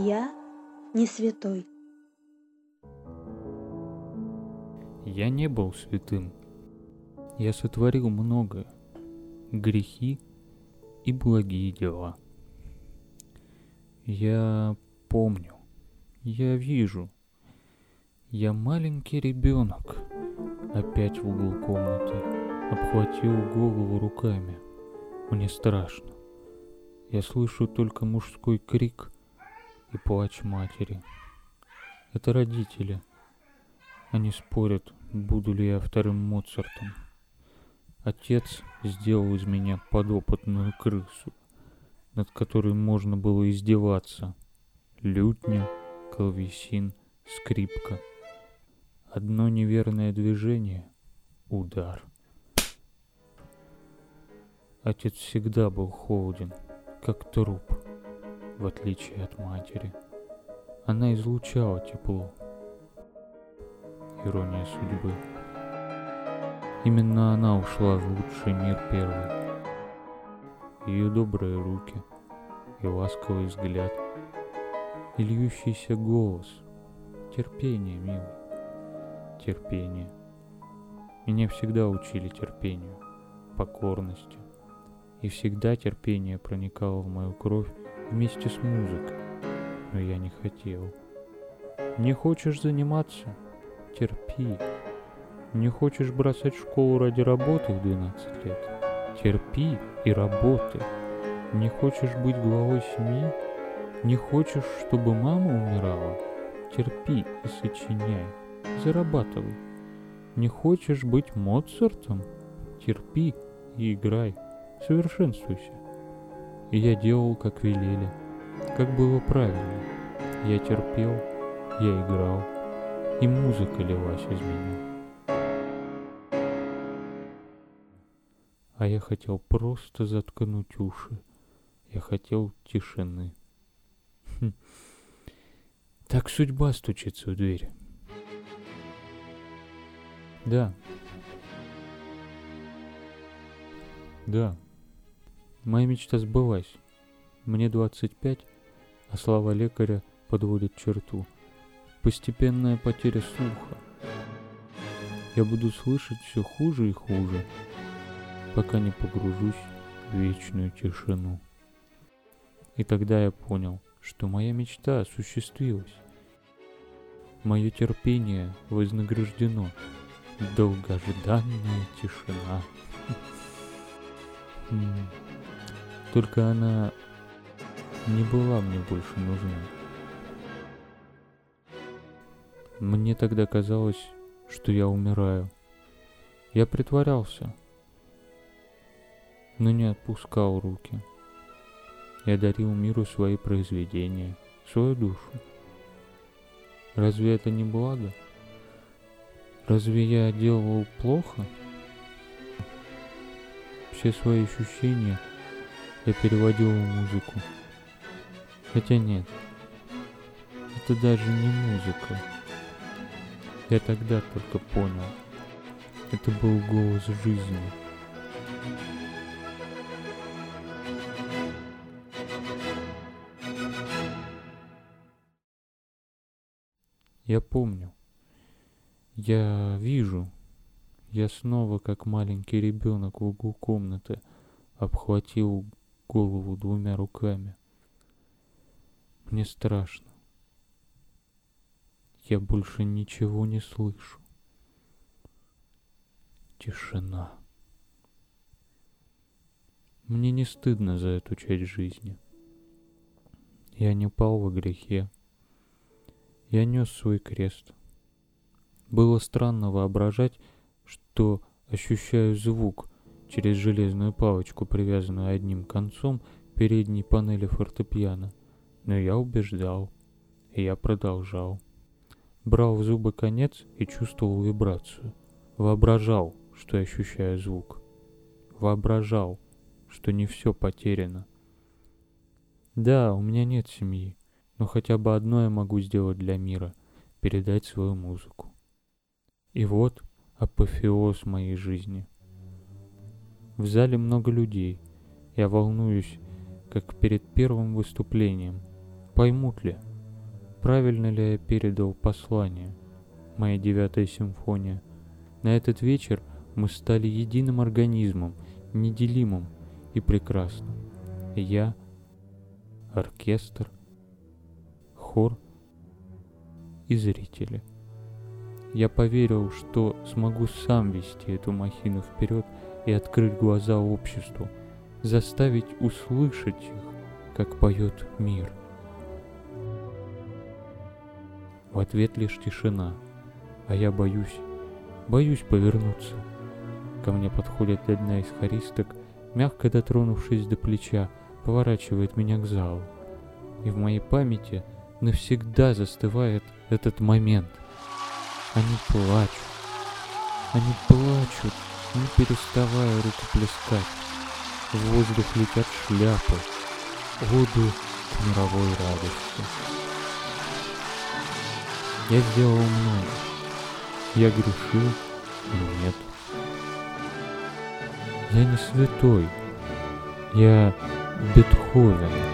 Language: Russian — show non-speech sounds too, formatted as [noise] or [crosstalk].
Я не святой. Я не был святым. Я сотворил многое. Грехи и благие дела. Я помню. Я вижу. Я маленький ребенок. Опять в угол комнаты. Обхватил голову руками. Мне страшно. Я слышу только мужской крик и плач матери. Это родители. Они спорят, буду ли я вторым Моцартом. Отец сделал из меня подопытную крысу, над которой можно было издеваться. Лютня, клавесин, скрипка. Одно неверное движение — удар. Отец всегда был холоден — как труп, в отличие от матери. Она излучала тепло. Ирония судьбы. Именно она ушла в лучший мир первой. Ее добрые руки и ласковый взгляд, и льющийся голос. Терпение, милый, терпение. Меня всегда учили терпению, покорности, и всегда терпение проникало в мою кровь вместе с музыкой. Но я не хотел. Не хочешь заниматься? Терпи. Не хочешь бросать школу ради работы в 12 лет? Терпи и работай. Не хочешь быть главой семьи? Не хочешь, чтобы мама умирала? Терпи и сочиняй. Зарабатывай. Не хочешь быть Моцартом? Терпи и играй совершенствуйся. И я делал, как велели, как было правильно. Я терпел, я играл, и музыка лилась из меня. А я хотел просто заткнуть уши. Я хотел тишины. Хм. Так судьба стучится в дверь. Да. Да. Моя мечта сбылась. Мне 25, а слова лекаря подводит черту. Постепенная потеря слуха. Я буду слышать все хуже и хуже, пока не погружусь в вечную тишину. И тогда я понял, что моя мечта осуществилась. Мое терпение вознаграждено. Долгожданная тишина. [laughs] Только она не была мне больше нужна. Мне тогда казалось, что я умираю. Я притворялся, но не отпускал руки. Я дарил миру свои произведения, свою душу. Разве это не благо? Разве я делал плохо? Все свои ощущения – я переводил музыку. Хотя нет, это даже не музыка. Я тогда только понял. Это был голос жизни. Я помню. Я вижу. Я снова, как маленький ребенок в углу комнаты, обхватил голову двумя руками. Мне страшно. Я больше ничего не слышу. Тишина. Мне не стыдно за эту часть жизни. Я не пал во грехе. Я нес свой крест. Было странно воображать, что ощущаю звук, через железную палочку, привязанную одним концом передней панели фортепиано. Но я убеждал, и я продолжал. Брал в зубы конец и чувствовал вибрацию. Воображал, что ощущаю звук. Воображал, что не все потеряно. Да, у меня нет семьи, но хотя бы одно я могу сделать для мира — передать свою музыку. И вот апофеоз моей жизни — в зале много людей. Я волнуюсь, как перед первым выступлением. Поймут ли? правильно ли я передал послание. Моя девятая симфония. На этот вечер мы стали единым организмом, неделимым и прекрасным. Я, оркестр, хор и зрители. Я поверил, что смогу сам вести эту махину вперед и открыть глаза обществу, заставить услышать их, как поет мир. В ответ лишь тишина, а я боюсь, боюсь повернуться. Ко мне подходит одна из хористок, мягко дотронувшись до плеча, поворачивает меня к залу. И в моей памяти навсегда застывает этот момент. Они плачут. Они плачут, не переставая рукоплескать. В воздух летят шляпы, воду к мировой радости. Я сделал много. Я грешил, но нет. Я не святой. Я Бетховен.